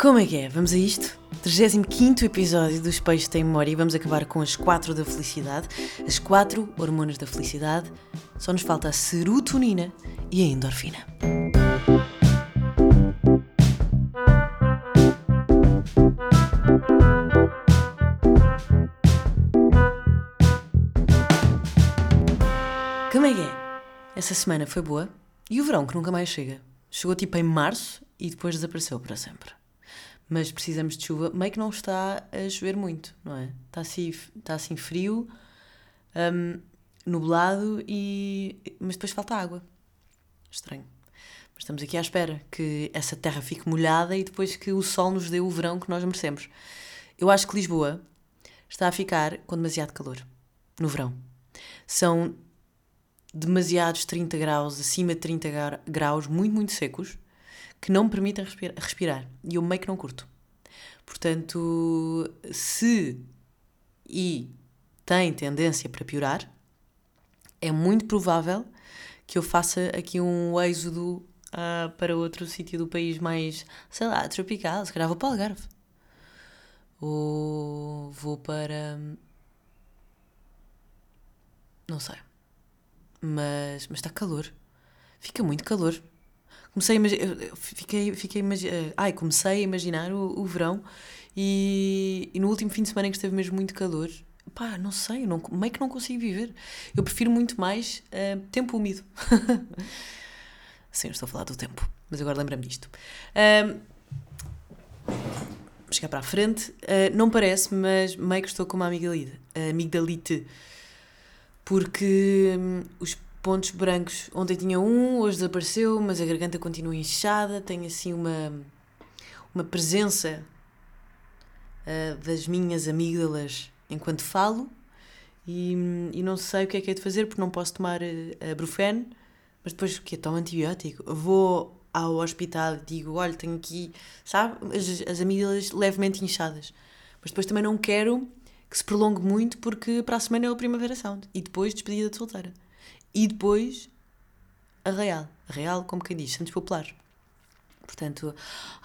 Como é que é? Vamos a isto? 35 episódio dos Peixes Tem Memória e vamos acabar com as 4 da felicidade. As 4 hormonas da felicidade. Só nos falta a serotonina e a endorfina. Como é que é? Essa semana foi boa e o verão que nunca mais chega. Chegou tipo em março e depois desapareceu para sempre. Mas precisamos de chuva. Meio que não está a chover muito, não é? Está assim, está assim frio, hum, nublado e. Mas depois falta água. Estranho. Mas estamos aqui à espera que essa terra fique molhada e depois que o sol nos dê o verão que nós merecemos. Eu acho que Lisboa está a ficar com demasiado calor no verão. São demasiados 30 graus, acima de 30 gra- graus, muito, muito secos, que não me permitem respira- respirar. E eu meio que não curto. Portanto, se e tem tendência para piorar, é muito provável que eu faça aqui um êxodo ah, para outro sítio do país mais, sei lá, tropical. Se calhar vou para o Algarve. Ou vou para. Não sei. Mas, mas está calor. Fica muito calor. Comecei a imaginar. Fiquei, fiquei eh, Ai, comecei a imaginar o, o verão e, e no último fim de semana em que esteve mesmo muito calor. Pá, não sei, não, meio que não consigo viver. Eu prefiro muito mais eh, tempo úmido. Sim, estou a falar do tempo, mas agora lembra-me disto. Vou chegar para a frente. Ah, não parece, mas meio que estou com uma amigdalite. amigdalite porque hum, os pontos brancos, ontem tinha um, hoje desapareceu, mas a garganta continua inchada, tenho assim uma, uma presença ah, das minhas amígdalas enquanto falo e, e não sei o que é que é de fazer porque não posso tomar ah, a Brufen, mas depois o que? Tomo antibiótico. Vou ao hospital e digo, olha, tenho aqui, sabe, as, as amígdalas levemente inchadas. Mas depois também não quero que se prolongue muito porque para a semana é o Primavera Sound e depois despedida de solteira. E depois a Real. A Real, como quem diz, Santos Populares. Portanto,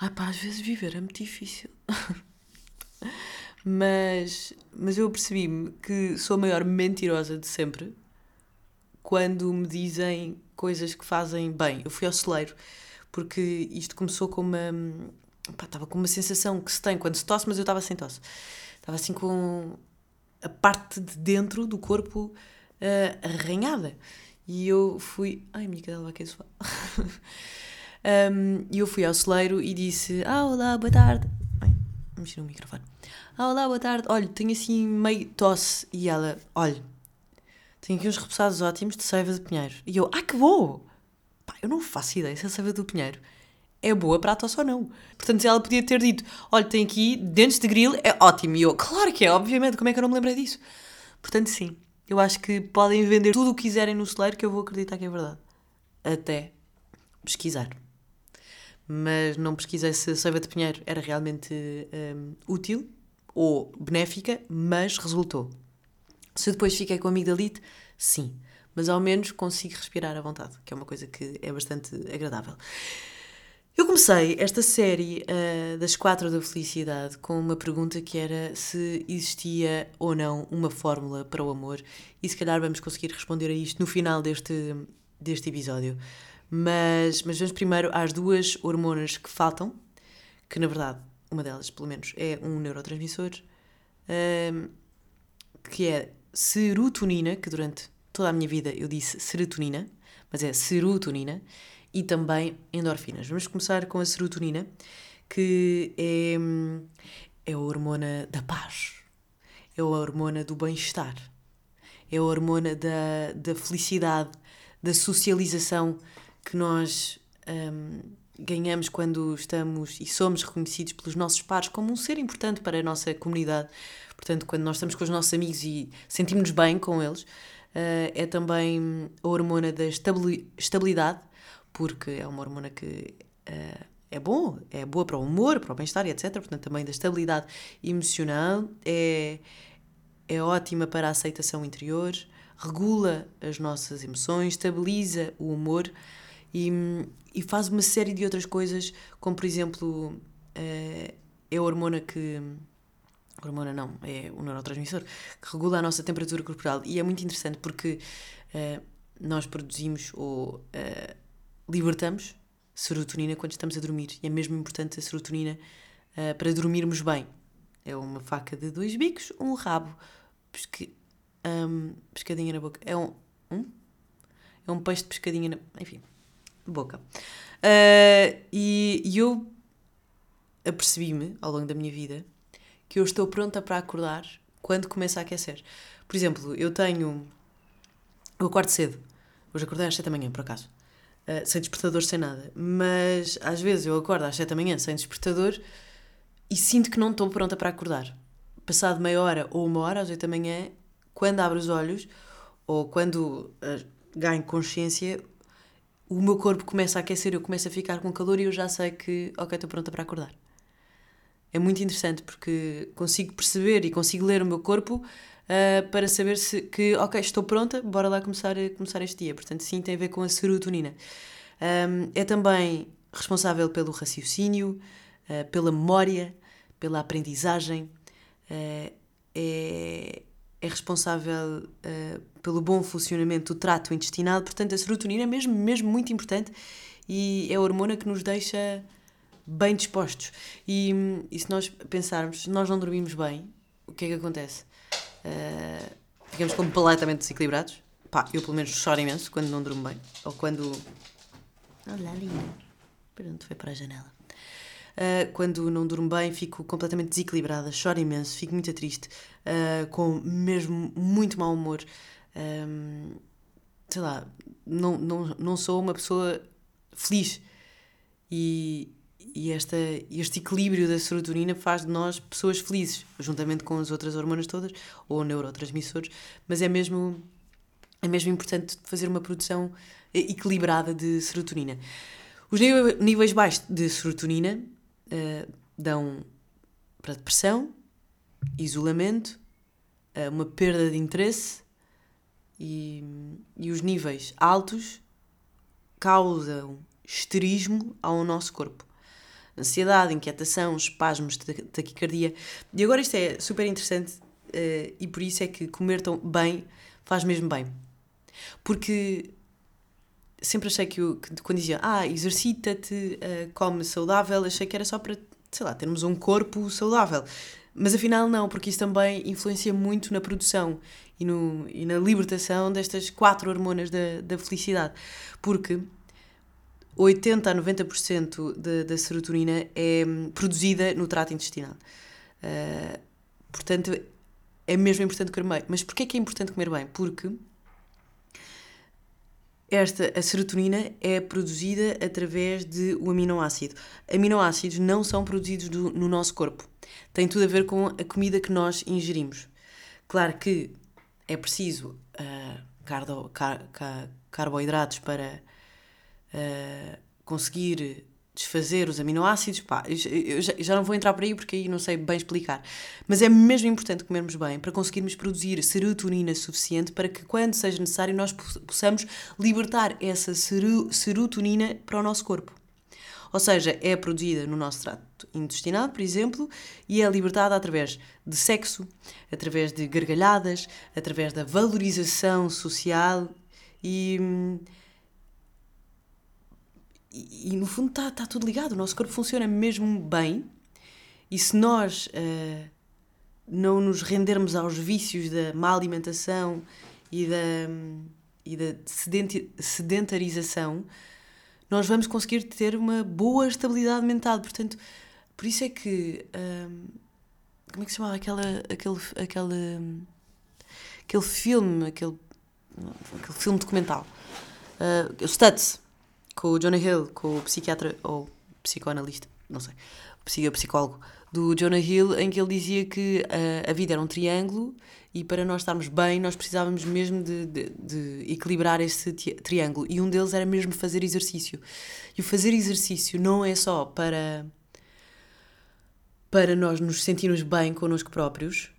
ai pá, às vezes viver é muito difícil. mas, mas eu percebi-me que sou a maior mentirosa de sempre quando me dizem coisas que fazem bem. Eu fui ao celeiro porque isto começou com uma. Pá, estava com uma sensação que se tem quando se tosse, mas eu estava sem tosse. Estava assim com a parte de dentro do corpo ah, arranhada. E eu fui. Ai, minha cadela vai cair E eu fui ao celeiro e disse: Ah, olá, boa tarde. Ai, mexi no microfone. Ah, olá, boa tarde. Olha, tenho assim meio tosse. E ela: Olha, tenho aqui uns repousados ótimos de seiva de pinheiro. E eu: Ah, que bom! Pá, eu não faço ideia se a seiva do pinheiro é boa para a tosse ou não. Portanto, ela podia ter dito: Olha, tem aqui dentes de grilo, é ótimo. E eu: Claro que é, obviamente, como é que eu não me lembrei disso? Portanto, sim, eu acho que podem vender tudo o que quiserem no celeiro que eu vou acreditar que é verdade. Até pesquisar. Mas não pesquisei se a seiva de pinheiro era realmente hum, útil ou benéfica, mas resultou. Se eu depois fiquei com amigdalite, sim. Mas ao menos consigo respirar à vontade, que é uma coisa que é bastante agradável. Eu comecei esta série ah, das quatro da felicidade com uma pergunta que era se existia ou não uma fórmula para o amor e se calhar vamos conseguir responder a isto no final deste, deste episódio. Mas, mas vamos primeiro às duas hormonas que faltam, que na verdade, uma delas pelo menos, é um neurotransmissor, ahm, que é serotonina, que durante toda a minha vida eu disse serotonina, mas é serotonina, e também endorfinas. Vamos começar com a serotonina, que é, é a hormona da paz, é a hormona do bem-estar, é a hormona da, da felicidade, da socialização que nós hum, ganhamos quando estamos e somos reconhecidos pelos nossos pares como um ser importante para a nossa comunidade. Portanto, quando nós estamos com os nossos amigos e sentimos-nos bem com eles, eh, é também a hormona da estabili- estabilidade, porque é uma hormona que eh, é bom, é boa para o humor, para o bem-estar etc. Portanto, também da estabilidade emocional, é, é ótima para a aceitação interior, regula as nossas emoções, estabiliza o humor e, e faz uma série de outras coisas, como por exemplo uh, é a hormona que. Hormona não, é o neurotransmissor que regula a nossa temperatura corporal. E é muito interessante porque uh, nós produzimos ou uh, libertamos serotonina quando estamos a dormir. E é mesmo importante a serotonina para dormirmos bem. É uma faca de dois bicos, um rabo. Pesque, um, pescadinha na boca. É um, um? É um peixe de pescadinha na. Enfim, boca. Uh, e, e eu apercebi-me ao longo da minha vida que eu estou pronta para acordar quando começa a aquecer. Por exemplo, eu tenho. Eu acordo cedo. Hoje acordei às 7 da manhã, por acaso. Uh, sem despertador, sem nada. Mas às vezes eu acordo às 7 da manhã sem despertador e sinto que não estou pronta para acordar. Passado meia hora ou uma hora, às 8 da manhã, quando abro os olhos ou quando uh, ganho consciência, o meu corpo começa a aquecer, eu começo a ficar com calor e eu já sei que, ok, estou pronta para acordar. É muito interessante porque consigo perceber e consigo ler o meu corpo uh, para saber se que, ok, estou pronta, bora lá começar, começar este dia. Portanto, sim, tem a ver com a serotonina. Um, é também responsável pelo raciocínio, uh, pela memória, pela aprendizagem, uh, é, é responsável pelo bom funcionamento do trato intestinal, portanto a serotonina é mesmo, mesmo muito importante e é a hormona que nos deixa bem dispostos. E, e se nós pensarmos, se nós não dormimos bem, o que é que acontece? Uh, ficamos completamente desequilibrados. Pá, eu pelo menos choro imenso quando não durmo bem. Ou quando. Olha ali. Pronto, foi para a janela. Uh, quando não durmo bem, fico completamente desequilibrada, choro imenso, fico muito triste, uh, com mesmo muito mau humor. Um, sei lá, não, não, não sou uma pessoa feliz. E, e esta, este equilíbrio da serotonina faz de nós pessoas felizes, juntamente com as outras hormonas todas, ou neurotransmissores, mas é mesmo, é mesmo importante fazer uma produção equilibrada de serotonina. Os níveis baixos de serotonina uh, dão para depressão, isolamento, uh, uma perda de interesse e, e os níveis altos causam esterismo ao nosso corpo. Ansiedade, inquietação, espasmos, taquicardia. E agora isto é super interessante uh, e por isso é que comer tão bem faz mesmo bem. Porque sempre achei que, eu, que quando dizia, ah, exercita-te, uh, come saudável, achei que era só para, sei lá, termos um corpo saudável. Mas afinal não, porque isso também influencia muito na produção e, no, e na libertação destas quatro hormonas da, da felicidade. Porque 80 a 90% da, da serotonina é hum, produzida no trato intestinal. Uh, portanto, é mesmo importante comer bem. Mas porquê é que é importante comer bem? Porque esta, a serotonina é produzida através de o aminoácido. Aminoácidos não são produzidos do, no nosso corpo. Tem tudo a ver com a comida que nós ingerimos. Claro que é preciso uh, cardo, car, car, carboidratos para uh, conseguir desfazer os aminoácidos, pá, eu já, já não vou entrar por aí porque aí não sei bem explicar. Mas é mesmo importante comermos bem para conseguirmos produzir serotonina suficiente para que, quando seja necessário, nós possamos libertar essa serotonina para o nosso corpo. Ou seja, é produzida no nosso trato intestinal, por exemplo, e é libertada através de sexo, através de gargalhadas, através da valorização social e hum, e, e, no fundo está tá tudo ligado. O nosso corpo funciona mesmo bem. E se nós uh, não nos rendermos aos vícios da má alimentação e da, e da sedentarização, nós vamos conseguir ter uma boa estabilidade mental. Portanto, por isso é que. Um, como é que se chamava aquela, aquele, aquele, aquele filme, aquele, aquele filme documental? Uh, Stutz com o Jonah Hill, com o psiquiatra ou psicoanalista, não sei, o psicólogo do Jonah Hill, em que ele dizia que a, a vida era um triângulo e para nós estarmos bem nós precisávamos mesmo de, de, de, equilibrar esse triângulo e um deles era mesmo fazer exercício. E o fazer exercício não é só para para nós nos sentirmos bem connosco próprios,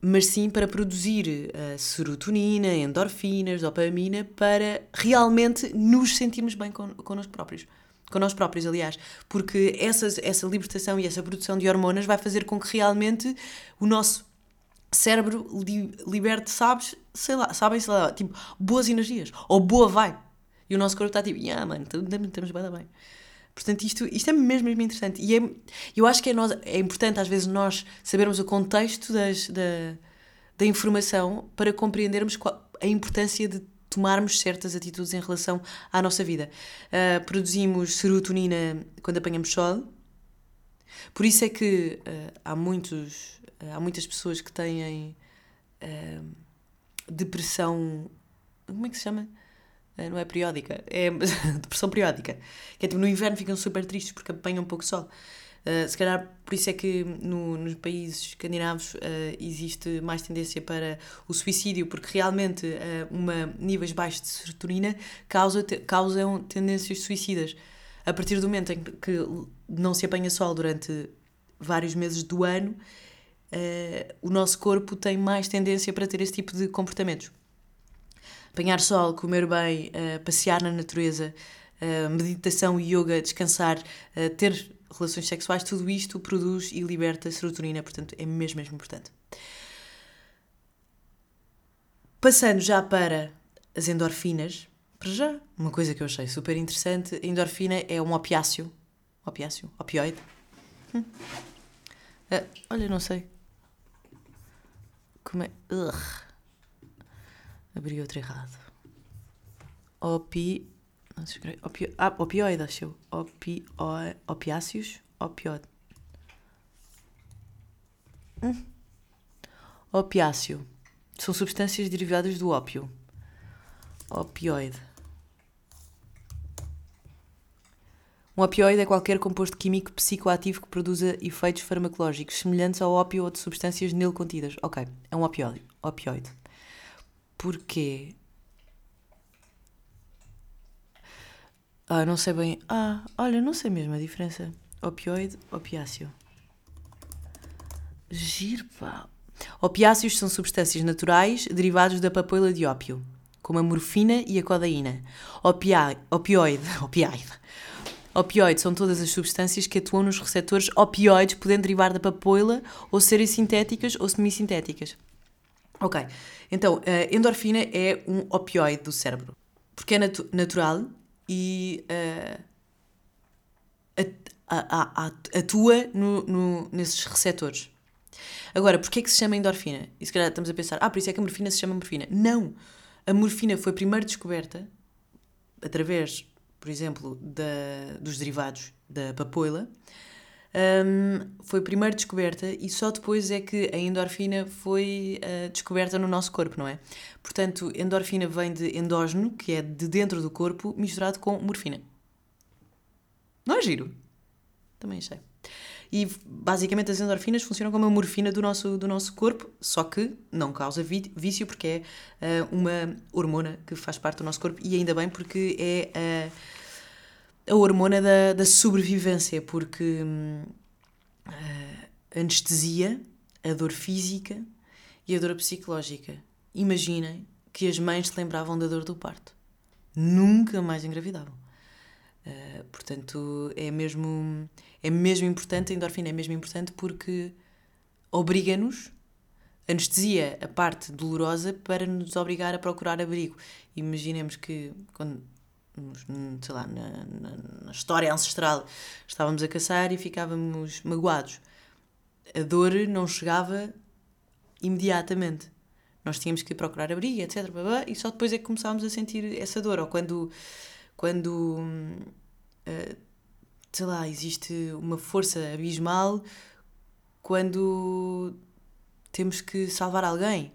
mas sim para produzir uh, serotonina, endorfinas, dopamina, para realmente nos sentirmos bem con connosco próprios. com nós próprios, aliás, porque essa, essa libertação e essa produção de hormonas vai fazer com que realmente o nosso cérebro li, liberte, sabes, sei lá, sabem, sei lá, tipo, boas energias, ou boa vai. E o nosso corpo está tipo, ah, mano, estamos bem, bem. Portanto, isto, isto é mesmo, mesmo interessante. E é, eu acho que é, nós, é importante, às vezes, nós sabermos o contexto das, da, da informação para compreendermos qual, a importância de tomarmos certas atitudes em relação à nossa vida. Uh, produzimos serotonina quando apanhamos sol. Por isso é que uh, há, muitos, uh, há muitas pessoas que têm depressão. Como é que se chama? Não é periódica, é depressão periódica. Que é tipo no inverno ficam super tristes porque apanham um pouco de sol. Uh, se calhar por isso é que no, nos países escandinavos uh, existe mais tendência para o suicídio, porque realmente uh, uma, níveis baixos de serotonina causa, te, causam tendências suicidas. A partir do momento em que não se apanha sol durante vários meses do ano, o nosso corpo tem mais tendência para ter esse tipo de comportamentos. Apanhar sol, comer bem, passear na natureza, meditação, yoga, descansar, ter relações sexuais, tudo isto produz e liberta serotonina, portanto é mesmo, mesmo importante. Passando já para as endorfinas, para já, uma coisa que eu achei super interessante, a endorfina é um opiáceo, opiáceo, opioide. Hum. Uh, olha, não sei. Como é? Ugh. Abri outro errado. Opi. Opio... Ah, opioide, acho eu. Opio... Opiáceos? Opioide. Hum. Opiáceo. São substâncias derivadas do ópio. Opioide. Um opioide é qualquer composto químico psicoativo que produza efeitos farmacológicos semelhantes ao ópio ou de substâncias nele contidas. Ok, é um opioide. Opioide. Porquê? Ah, não sei bem. Ah, olha, não sei mesmo a diferença. Opioide, opiáceo. Giro, pá. Opiáceos são substâncias naturais derivados da papoila de ópio, como a morfina e a codeína. Opia opioide, opioide. Opioides são todas as substâncias que atuam nos receptores opioides, podendo derivar da papoila ou serem sintéticas ou semissintéticas. Ok, então a endorfina é um opioide do cérebro. Porque é natu natural e uh, atua no, no, nesses receptores. Agora, porquê é que se chama endorfina? E se calhar estamos a pensar, ah, por isso é que a morfina se chama morfina. Não! A morfina foi primeiro descoberta através, por exemplo, da, dos derivados da papoila. Um, foi primeiro descoberta e só depois é que a endorfina foi uh, descoberta no nosso corpo, não é? Portanto, endorfina vem de endógeno, que é de dentro do corpo, misturado com morfina. Não é giro? Também achei. E basicamente as endorfinas funcionam como a morfina do nosso, do nosso corpo, só que não causa vício, porque é uh, uma hormona que faz parte do nosso corpo, e ainda bem porque é. Uh, a hormona da, da sobrevivência, porque a anestesia, a dor física e a dor psicológica. Imaginem que as mães se lembravam da dor do parto. Nunca mais engravidavam. Uh, portanto, é mesmo, é mesmo importante, a endorfina é mesmo importante porque obriga-nos, anestesia a parte dolorosa para nos obrigar a procurar abrigo. Imaginemos que quando sei lá, na, na, na, história ancestral, estávamos a caçar e ficávamos magoados. A dor não chegava imediatamente. Nós tínhamos que procurar abrigo, etc. E só depois é que começávamos a sentir essa dor. Ou quando, quando uh, sei lá, existe uma força abismal quando temos que salvar alguém.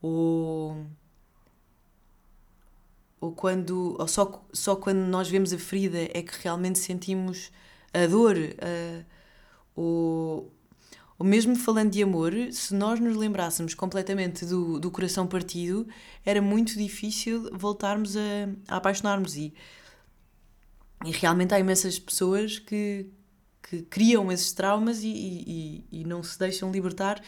Ou ou quando ou só, só quando nós vemos a ferida é que realmente sentimos a dor uh, ou, ou mesmo falando de amor se nós nos lembrássemos completamente do, do coração partido era muito difícil voltarmos a, a apaixonar-nos e, e realmente há imensas pessoas que, que criam esses traumas e, e, e não se deixam libertar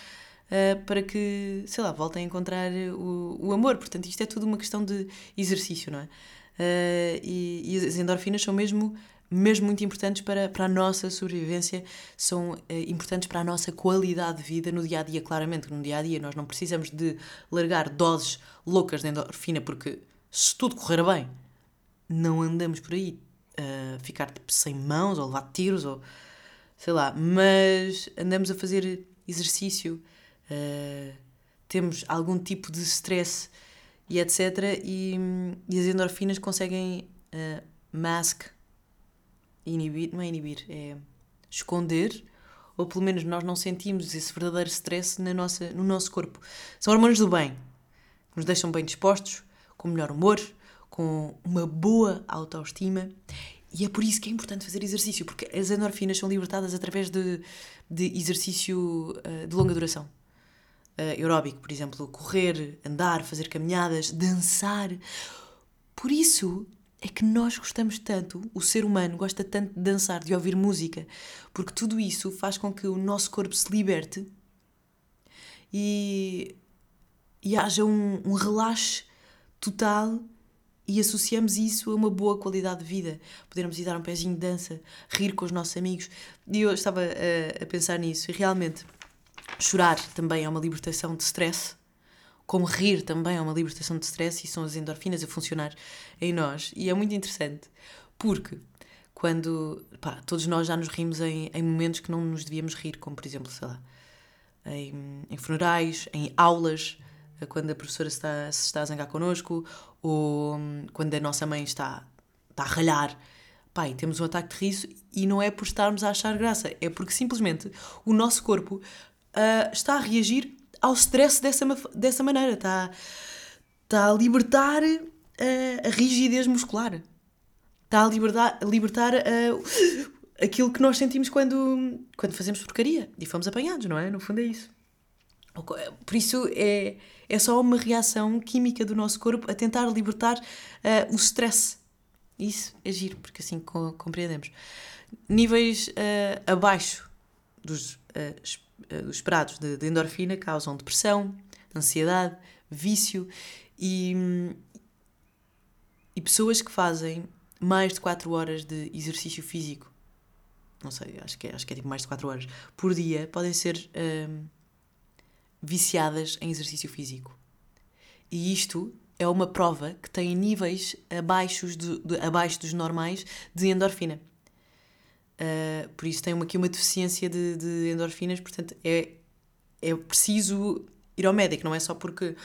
uh, para que, sei lá, voltem a encontrar o, o amor. Portanto, isto é tudo uma questão de exercício, não é? Uh, e, e, as endorfinas são mesmo mesmo muito importantes para, para a nossa sobrevivência, são eh, importantes para a nossa qualidade de vida no dia a dia. Claramente, no dia a dia nós não precisamos de largar doses loucas de endorfina, porque se tudo correr bem, não andamos por aí a ficar tipo, sem mãos ou levar tiros ou sei lá, mas andamos a fazer exercício, uh, temos algum tipo de stress e etc. E, e as endorfinas conseguem uh, mask, inibir, não é inibir, é esconder, ou pelo menos nós não sentimos esse verdadeiro stress na nossa, no nosso corpo. São hormônios do bem, que nos deixam bem dispostos, com melhor humor, com uma boa autoestima. E é por isso que é importante fazer exercício, porque as endorfinas são libertadas através de, de exercício uh, de longa duração. Uh, aeróbico, por exemplo, correr, andar, fazer caminhadas, dançar. Por isso é que nós gostamos tanto, o ser humano gosta tanto de dançar, de ouvir música, porque tudo isso faz com que o nosso corpo se liberte e, e haja um, um relaxe total e associamos isso a uma boa qualidade de vida. Podermos ir dar um pezinho de dança, rir com os nossos amigos. E eu estava a, a pensar nisso e realmente chorar também é uma libertação de stress como rir também é uma libertação de stress e são as endorfinas a funcionar em nós. E é muito interessante porque quando pá, todos nós já nos rimos em, em momentos que não nos devíamos rir, como por exemplo, sei lá, em, em funerais, em aulas, quando a professora está, se está a zangar connosco, ou hum, quando a nossa mãe está, está a ralhar. Pai, temos um ataque de riso e não é por estarmos a achar graça, é porque simplesmente o nosso corpo uh, está a reagir ao stress dessa, dessa maneira, está, está a libertar eh, a rigidez muscular, está a libertar, a libertar eh, aquilo que nós sentimos quando, quando fazemos porcaria e fomos apanhados, não é? No fundo é isso. Por isso é, é só uma reação química do nosso corpo a tentar libertar uh, o stress. Isso é giro, porque assim compreendemos. Níveis uh, abaixo dos uh, uh, esperados de, de, endorfina causam depressão, ansiedade, vício e, e pessoas que fazem mais de 4 horas de exercício físico, não sei, acho que é, acho que é tipo mais de 4 horas por dia, podem ser uh, viciadas em exercício físico. E isto é uma prova que tem níveis abaixo, de, de, abaixo dos normais de endorfina. Uh, por isso tem aqui uma deficiência de, de, endorfinas, portanto é, é preciso ir ao médico, não é só porque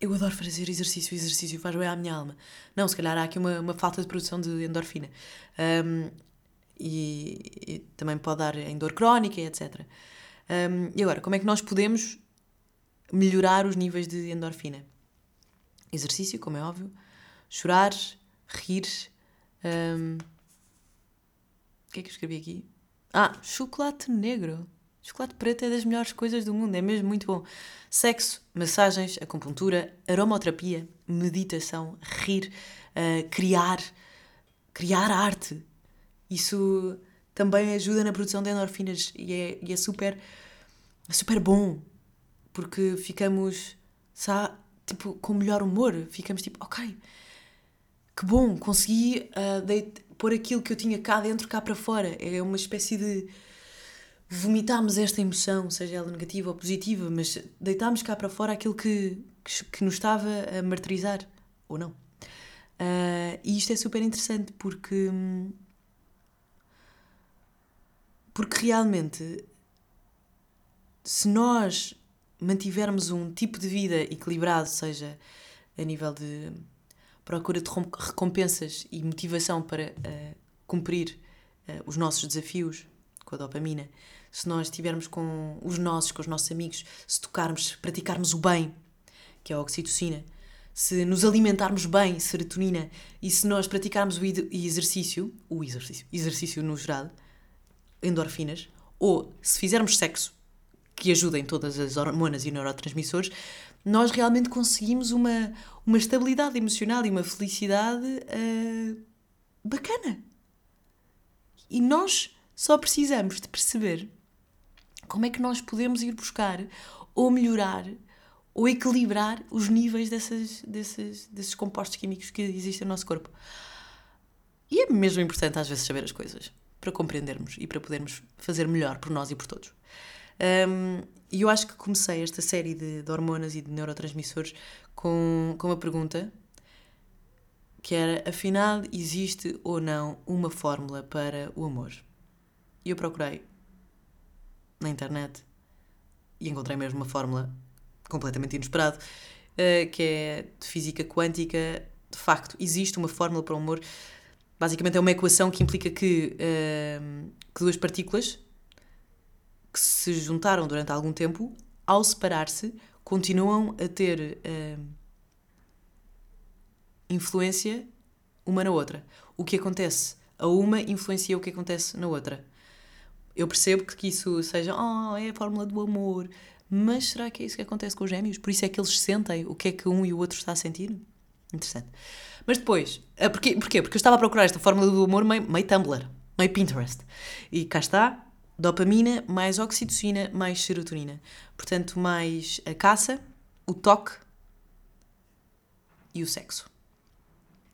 eu adoro fazer exercício, exercício faz bem à minha alma. Não, se calhar há aqui uma, uma falta de produção de endorfina. Um, e, e, também pode dar em dor crónica, etc. Um, e agora, como é que nós podemos melhorar os níveis de endorfina? Exercício, como é óbvio, chorar, rir. Um, que é que eu escrevi aqui? Ah, chocolate negro. Chocolate preto é das melhores coisas do mundo, é mesmo muito bom. Sexo, massagens, acupuntura, aromaterapia, meditação, rir, uh, criar, criar arte. Isso também ajuda na produção de endorfinas e é, e é super, super bom porque ficamos sabe, tipo, com melhor humor. Ficamos tipo, ok, que bom, consegui uh, pôr aquilo que eu tinha cá dentro cá para fora. É uma espécie de vomitarmos esta emoção, seja ela negativa ou positiva, mas deitámos cá para fora aquilo que, que, que nos estava a martirizar, ou não. Uh, e isto é super interessante porque. Porque realmente, se nós mantivermos um tipo de vida equilibrado, seja a nível de procura de recompensas e motivação para uh, cumprir uh, os nossos desafios com a dopamina, se nós estivermos com os nossos, com os nossos amigos, se tocarmos, praticarmos o bem, que é a oxitocina, se nos alimentarmos bem, serotonina, e se nós praticarmos o exercício, o exercício, exercício no geral, endorfinas, ou se fizermos sexo, que ajudem todas as hormonas e neurotransmissores, nós realmente conseguimos uma, uma estabilidade emocional e uma felicidade uh, bacana. E nós só precisamos de perceber como é que nós podemos ir buscar ou melhorar ou equilibrar os níveis dessas, desses, desses compostos químicos que existem no nosso corpo. E é mesmo importante às vezes saber as coisas para compreendermos e para podermos fazer melhor por nós e por todos. Um, e eu acho que comecei esta série de, de hormonas e de neurotransmissores com, com uma pergunta que era, afinal, existe ou não uma fórmula para o amor? E eu procurei na internet e encontrei mesmo uma fórmula completamente inesperada, uh, que é de física quântica. De facto, existe uma fórmula para o amor. Basicamente é uma equação que implica que, uh, que duas partículas que se juntaram durante algum tempo, ao separar-se, continuam a ter uh, influência uma na outra. O que acontece a uma influencia o que acontece na outra. Eu percebo que isso seja, oh, é a fórmula do amor, mas será que é isso que acontece com os gêmeos? Por isso é que eles sentem o que é que um e o outro está a sentir? Interessante. Mas depois, ah, porquê? porquê? Porque eu estava a procurar esta fórmula do amor meio, meio Tumblr, meio Pinterest. E cá está, dopamina mais oxitocina mais serotonina. Portanto, mais a caça, o toque e o sexo.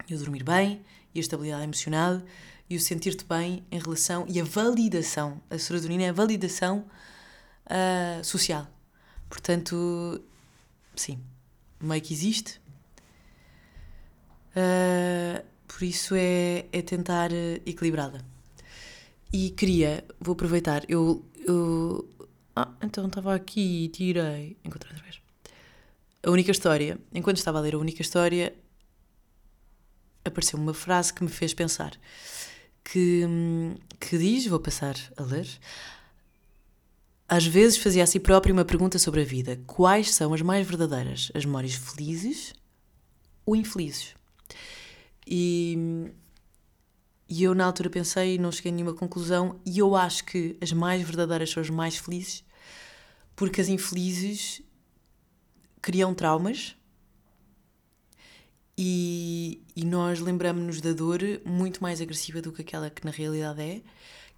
E o dormir bem, e a estabilidade emocional, e o sentir-te bem em relação. e a validação. A serotonina é a validação uh, social. Portanto, sim, meio que existe. Uh, por isso é, é tentar equilibrada. E queria, vou aproveitar, eu. eu ah, então estava aqui e tirei. Encontrei outra vez. A única história, enquanto estava a ler a única história, apareceu uma frase que me fez pensar. Que, que diz, vou passar a ler. Às vezes fazia a si próprio uma pergunta sobre a vida: quais são as mais verdadeiras? As memórias felizes ou infelizes? E e eu na altura pensei e não cheguei a nenhuma conclusão, e eu acho que as mais verdadeiras são as mais felizes, porque as infelizes criam traumas e, e nós lembramos-nos da dor muito mais agressiva do que aquela que na realidade é,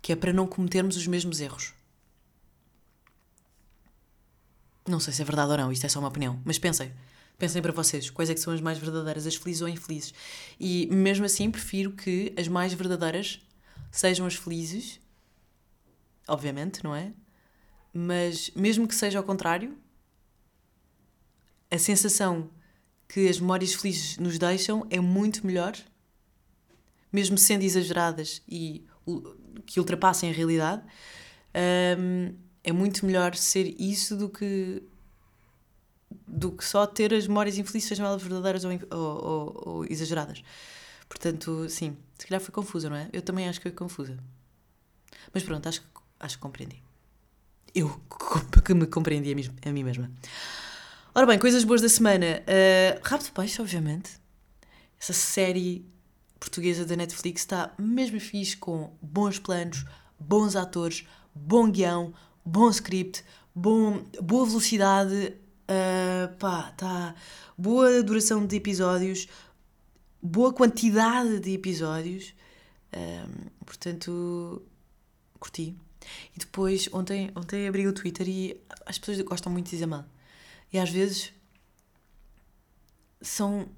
que é para não cometermos os mesmos erros. Não sei se é verdade ou não, isto é só uma opinião, mas pensem. Pensem para vocês, quais é que são as mais verdadeiras, as felizes ou infelizes. E mesmo assim, prefiro que as mais verdadeiras sejam as felizes, obviamente, não é? Mas mesmo que seja ao contrário, a sensação que as memórias felizes nos deixam é muito melhor, mesmo sendo exageradas e que ultrapassem a realidade, é muito melhor ser isso do que do que só ter as memórias infelizes, sejam elas verdadeiras ou, ou, ou, exageradas. Portanto, sim, se calhar foi confusa, não é? Eu também acho que foi confusa. Mas pronto, acho, acho que compreendi. Eu que me compreendi a mim, a mim mesma. Ora bem, coisas boas da semana. Uh, de Peixe, obviamente. Essa série portuguesa da Netflix está mesmo fixe com bons planos, bons atores, bom guião, bom script, bom, boa velocidade, Uh, pá, tá. Boa duração de episódios, boa quantidade de episódios. Portanto, curti. E depois, ontem, ontem abri o Twitter e as pessoas gostam muito de dizer mal. E às vezes são.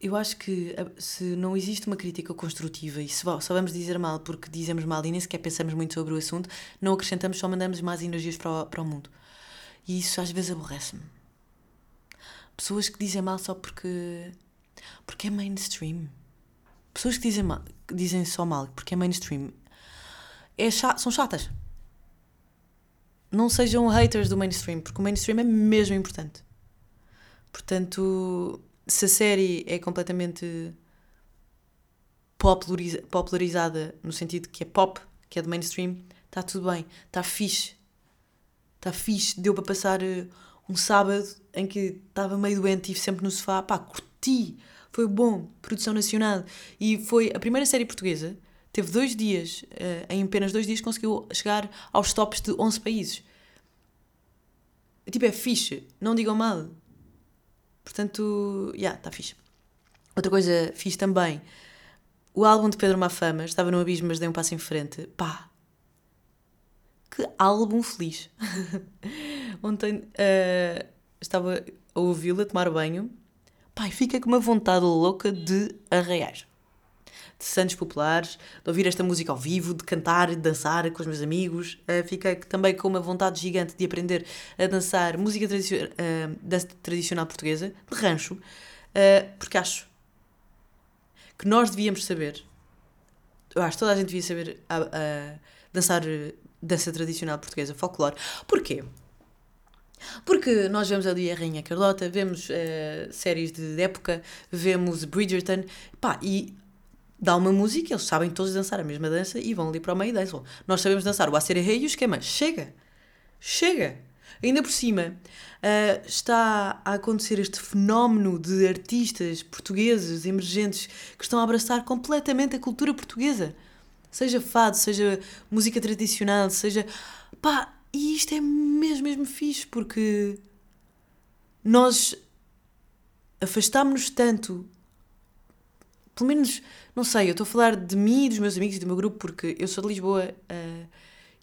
Eu acho que se não existe uma crítica construtiva e se só vamos dizer mal porque dizemos mal e nem sequer pensamos muito sobre o assunto, não acrescentamos, só mandamos mais energias para o, para o mundo. E isso às vezes aborrece-me. Pessoas que dizem mal só porque. porque é mainstream. Pessoas que dizem, mal, que dizem só mal porque é mainstream é são chatas. Não sejam haters do mainstream, porque o mainstream é mesmo importante. Portanto, se a série é completamente populariza popularizada no sentido que é pop, que é de mainstream, está tudo bem, está fixe está fixe, deu para passar uh, um sábado em que estava meio doente e sempre no sofá, pá, curti, foi bom, produção nacional. E foi a primeira série portuguesa, teve dois dias, uh, em apenas dois dias conseguiu chegar aos tops de 11 países. Tipo, é fixe, não digam mal. Portanto, já, yeah, está fixe. Outra coisa fixe também, o álbum de Pedro Mafama, estava no abismo, mas dei um passo em frente. Pá, que álbum feliz! Ontem uh, estava a ouvi-la tomar banho. Pai, fica com uma vontade louca de arraiar. de Santos Populares, de ouvir esta música ao vivo, de cantar, de dançar com os meus amigos. Uh, fiquei também com uma vontade gigante de aprender a dançar música tradicio uh, dança tradicional portuguesa, de rancho, uh, porque acho que nós devíamos saber, eu acho que toda a gente devia saber a, a dançar dança tradicional portuguesa, folclore. Porquê? Porque nós vemos ali a Rainha Carlota, vemos uh, séries de época, vemos Bridgerton, pá, e dá uma música, eles sabem todos dançar a mesma dança e vão ali para o meio e dançam. Nós sabemos dançar o Acer Rei e o esquema. Chega! Chega! Ainda por cima, uh, está a acontecer este fenómeno de artistas portugueses emergentes que estão a abraçar completamente a cultura portuguesa. Seja fado, seja música tradicional, seja. pá, e isto é mesmo, mesmo fixe, porque nós afastámos-nos tanto, pelo menos, não sei, eu estou a falar de mim e dos meus amigos e do meu grupo, porque eu sou de Lisboa uh,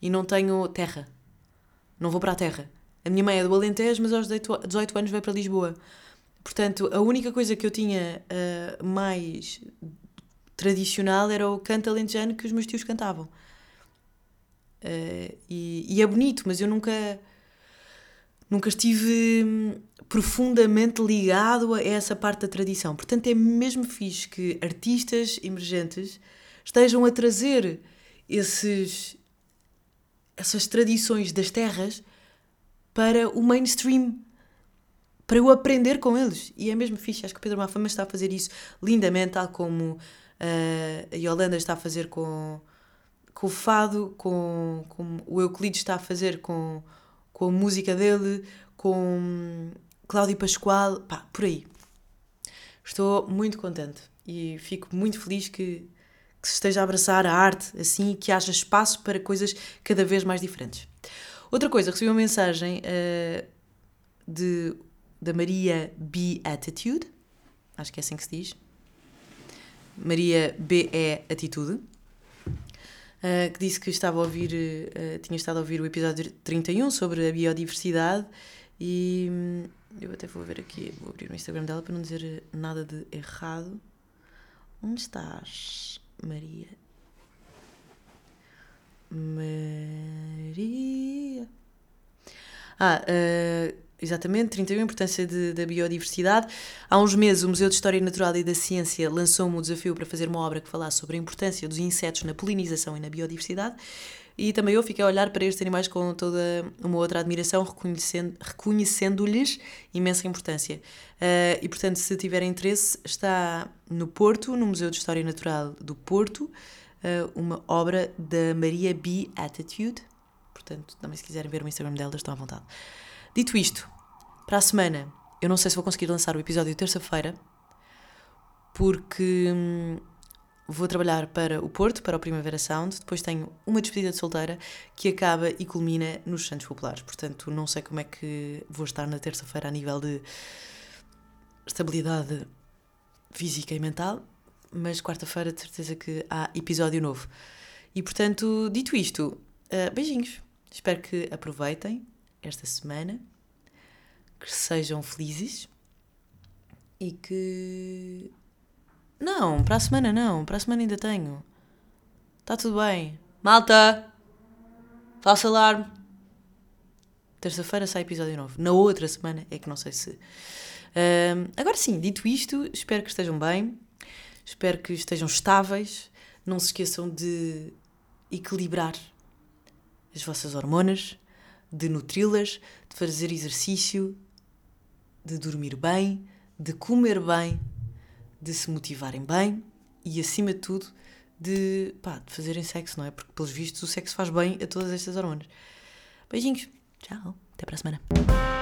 e não tenho terra. Não vou para a terra. A minha mãe é do Alentejo, mas aos 18 anos veio para Lisboa. Portanto, a única coisa que eu tinha uh, mais tradicional era o canto alentejano que os meus tios cantavam. Uh, e, e, é bonito, mas eu nunca nunca estive hum, profundamente ligado a essa parte da tradição. Portanto, é mesmo fixe que artistas emergentes estejam a trazer esses, essas tradições das terras para o mainstream, para eu aprender com eles. E é mesmo fixe. Acho que o Pedro Mafama está a fazer isso lindamente, tal como uh, a Yolanda está a fazer com com o fado, com, com o Euclides está a fazer com, com a música dele, com Cláudio Pascoal, pá, por aí. Estou muito contente e fico muito feliz que, que se esteja a abraçar a arte assim e que haja espaço para coisas cada vez mais diferentes. Outra coisa, recebi uma mensagem uh, de, da Maria B. Attitude, acho que é assim que se diz. Maria B. E. Atitude uh, que disse que estava a ouvir, uh, tinha estado a ouvir o episódio 31 sobre a biodiversidade e hum, eu até vou ver aqui, vou abrir o Instagram dela para não dizer nada de errado. Onde estás, Maria? Maria. Ah, uh, Exatamente, 31, importância de, da biodiversidade. Há uns meses, o Museu de História Natural e da Ciência lançou-me o desafio para fazer uma obra que falasse sobre a importância dos insetos na polinização e na biodiversidade. E também eu fiquei a olhar para estes animais com toda uma outra admiração, reconhecendo, reconhecendo-lhes imensa importância. Uh, e, portanto, se tiverem interesse, está no Porto, no Museu de História Natural do Porto, uh, uma obra da Maria B. Attitude. Portanto, também se quiserem ver o Instagram dela, estão à vontade. Dito isto, para a semana, eu não sei se vou conseguir lançar o episódio terça-feira, porque hum, vou trabalhar para o Porto, para o Primavera Sound. Depois tenho uma despedida de solteira que acaba e culmina nos Santos Populares. Portanto, não sei como é que vou estar na terça-feira a nível de estabilidade física e mental, mas quarta-feira de certeza que há episódio novo. E portanto, dito isto, uh, beijinhos. Espero que aproveitem esta semana, que sejam felizes e que. Não, para a semana não, para a semana ainda tenho. Está tudo bem. Malta! Falso alarme! Terça-feira sai episódio novo. Na outra semana é que não sei se. Um, agora sim, dito isto, espero que estejam bem, espero que estejam estáveis. Não se esqueçam de equilibrar as vossas hormonas de nutri-las, de fazer exercício, de dormir bem, de comer bem, de se motivarem bem e, acima de tudo, de, pá, de fazerem sexo, não é? Porque, pelos vistos, o sexo faz bem a todas estas hormonas. Beijinhos. Tchau. Até para a semana.